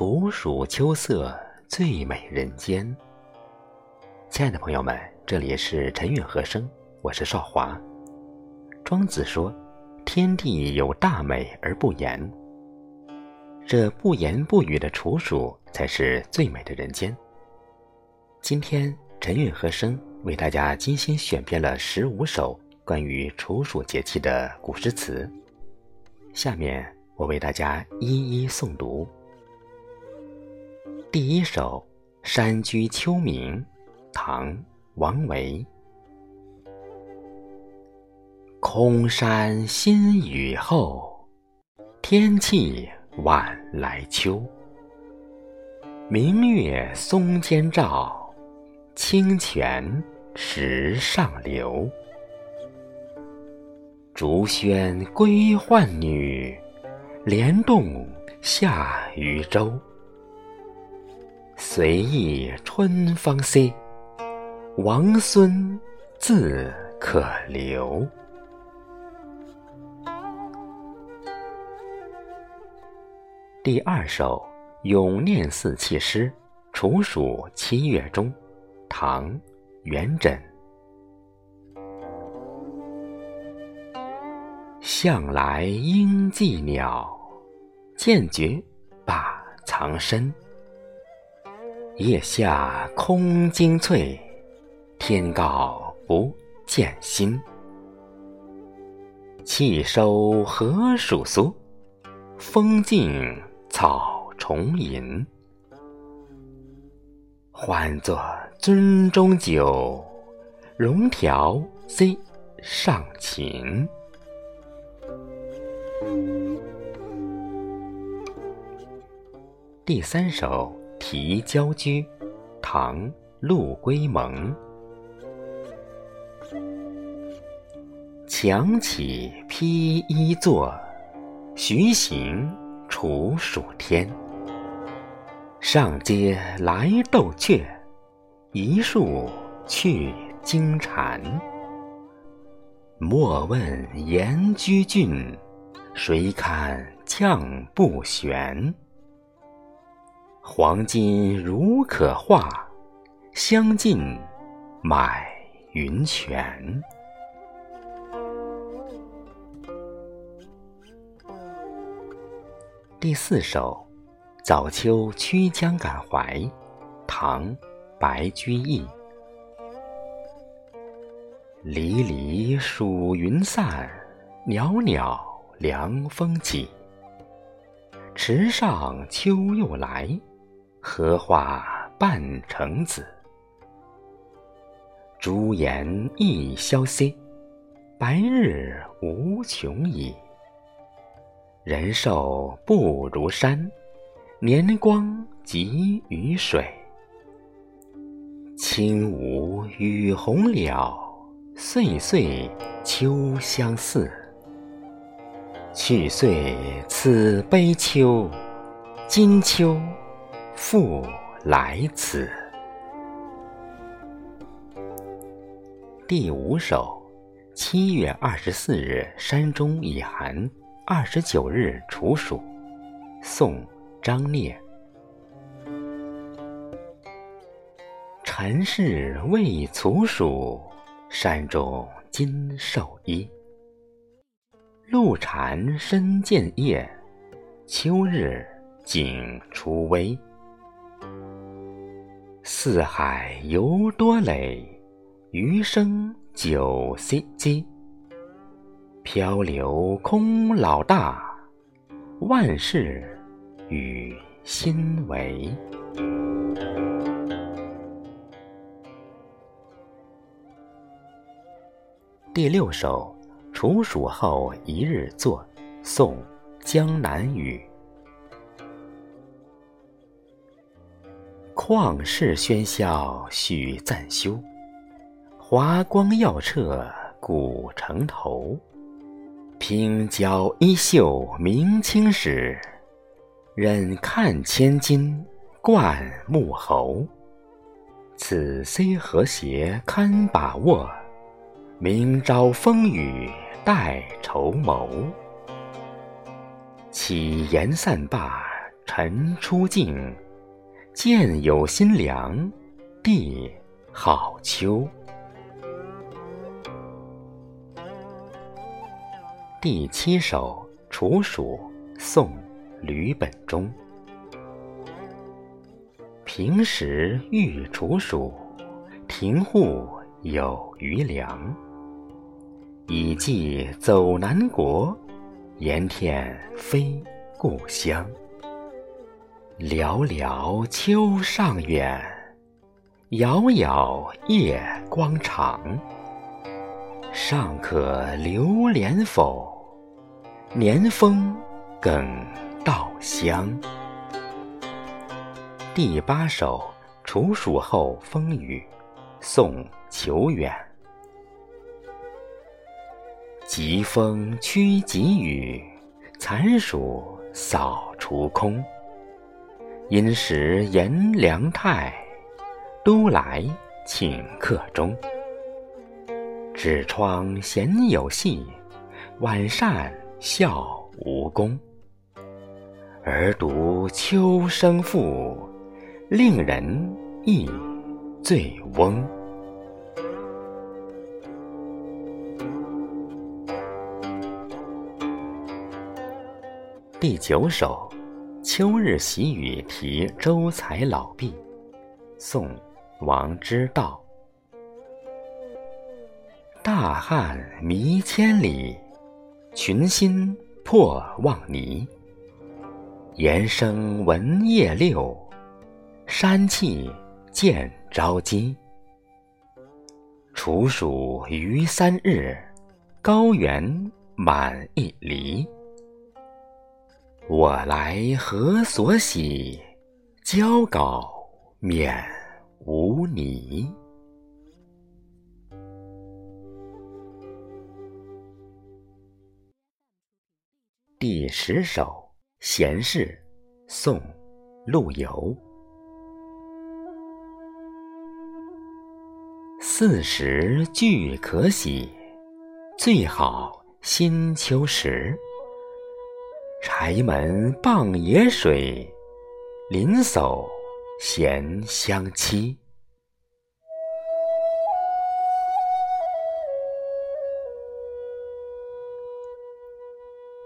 处暑秋色，最美人间。亲爱的朋友们，这里是晨韵和声，我是少华。庄子说：“天地有大美而不言。”这不言不语的处暑，才是最美的人间。今天晨韵和声为大家精心选编了十五首关于处暑节气的古诗词，下面我为大家一一诵读。第一首《山居秋暝》，唐·王维。空山新雨后，天气晚来秋。明月松间照，清泉石上流。竹喧归浣女，莲动下渔舟。随意春芳歇，王孙自可留。第二首《咏念四气诗》，处暑七月中，唐·元稹。向来应寄鸟，渐觉把藏身。叶下空惊翠，天高不见心。气收何属苏？风静草重吟。欢作樽中酒，融调虽上琴。第三首。《题郊居》唐·陆龟蒙。墙起披衣坐，徐行处暑天。上阶来斗雀，一树去惊蝉。莫问严居峻，谁堪将不悬？黄金如可化，相近买云泉。第四首《早秋曲江感怀》，唐·白居易。离离暑云散，袅袅凉风起。池上秋又来。荷花半城子，朱颜一萧歇，白日无穷已。人寿不如山，年光急于水。轻舞与红了，岁岁秋相似。去岁此悲秋，今秋。复来此。第五首，七月二十四日山中已寒，二十九日处暑。宋·张烈。尘世未处暑，山中今受衣。露蝉深见夜，秋日景初微。四海犹多累，余生九溪鸡。漂流空老大，万事与心为。第六首《处暑后一日作》，宋·江南雨。旷世喧嚣许暂休，华光耀彻古城头。平交衣袖明青史，忍看千金冠幕侯。此虽和谐堪把握，明朝风雨待筹谋。岂言散罢尘出镜，见有新凉，地好秋。第七首《处暑》宋·吕本中。平时遇处暑，庭户有余粮。已寄走南国，盐田非故乡。寥寥秋尚远，杳杳夜光长。尚可留连否？年丰更稻香。第八首《处暑后风雨》，宋·裘远。疾风驱疾雨，残暑扫除空。因时炎凉态，都来请客中。纸窗闲有戏，晚扇笑无功。而独秋声复，令人忆醉翁。第九首《秋日喜雨题周才老毕》，宋·王之道。大汉弥千里，群星破望霓。岩声闻夜六，山气见朝鸡。处暑余三日，高原满一犁。我来何所喜？交稿免无泥。第十首《闲事》，宋·陆游。四时俱可喜，最好新秋时。柴门傍野水，林叟闲相栖。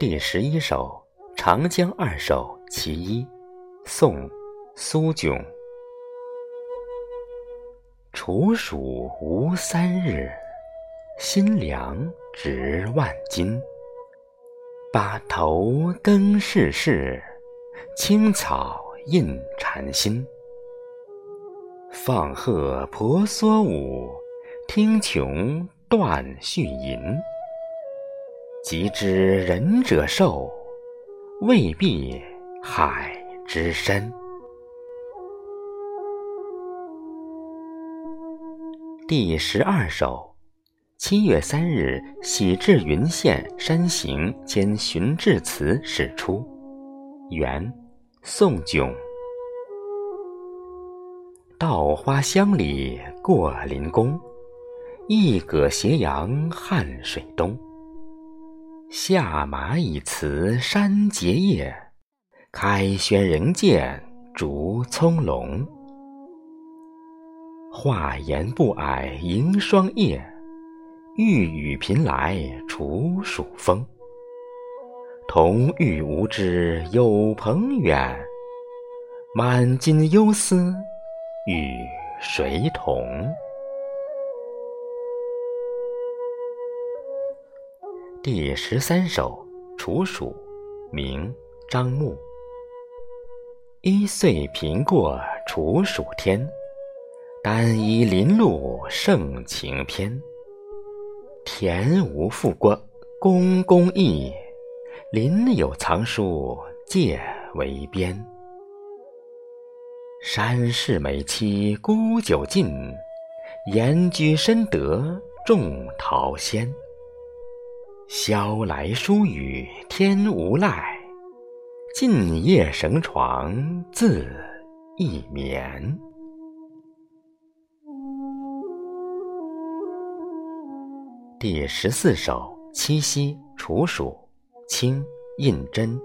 第十一首《长江二首·其一》，宋·苏炯。处暑无三日，新凉值万金。把头更世事，青草印禅心。放鹤婆娑舞，听琼断续吟。即知仁者寿，未必海之深。第十二首。七月三日，喜至云县山行兼寻至词始出。元，宋炯。稻花香里过林宫，一葛斜阳汉水东。下马以辞山结叶，开轩仍见竹葱茏。画檐不矮迎霜叶。欲雨频来处暑风，同欲无知有朋远，满襟忧思与谁同？第十三首《处暑》，明·张牧。一岁平过楚蜀天，单依林路胜晴篇。田无复过公公义，林有藏书借为边。山势美期沽酒尽，岩居深得种桃仙。萧来疏雨天无赖，静夜绳床自一眠。第十四首《七夕·处暑》，清·胤禛。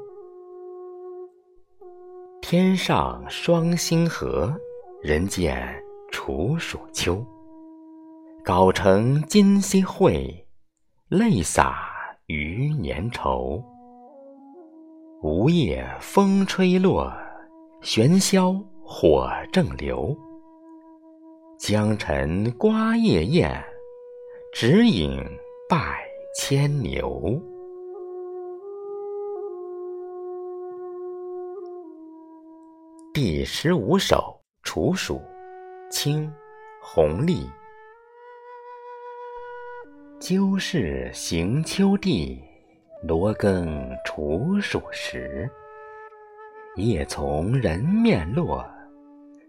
天上双星河，人间处暑秋。高城今夕会，泪洒余年愁。梧叶风吹落，玄霄火正流。江晨瓜叶艳，只影百千牛。第十五首《处暑》，清·弘历。鸠是行秋地，罗庚处暑时。夜从人面落，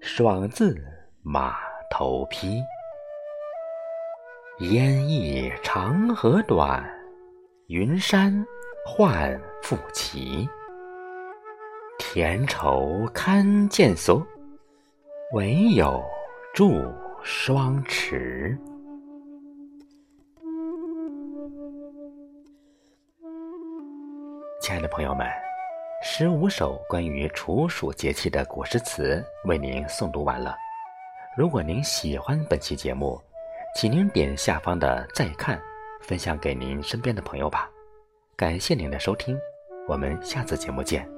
爽自马头披。烟翳长河短，云山换复齐。田畴堪见所，唯有著双池。亲爱的朋友们，十五首关于处暑节气的古诗词为您诵读完了。如果您喜欢本期节目，请您点下方的再看，分享给您身边的朋友吧。感谢您的收听，我们下次节目见。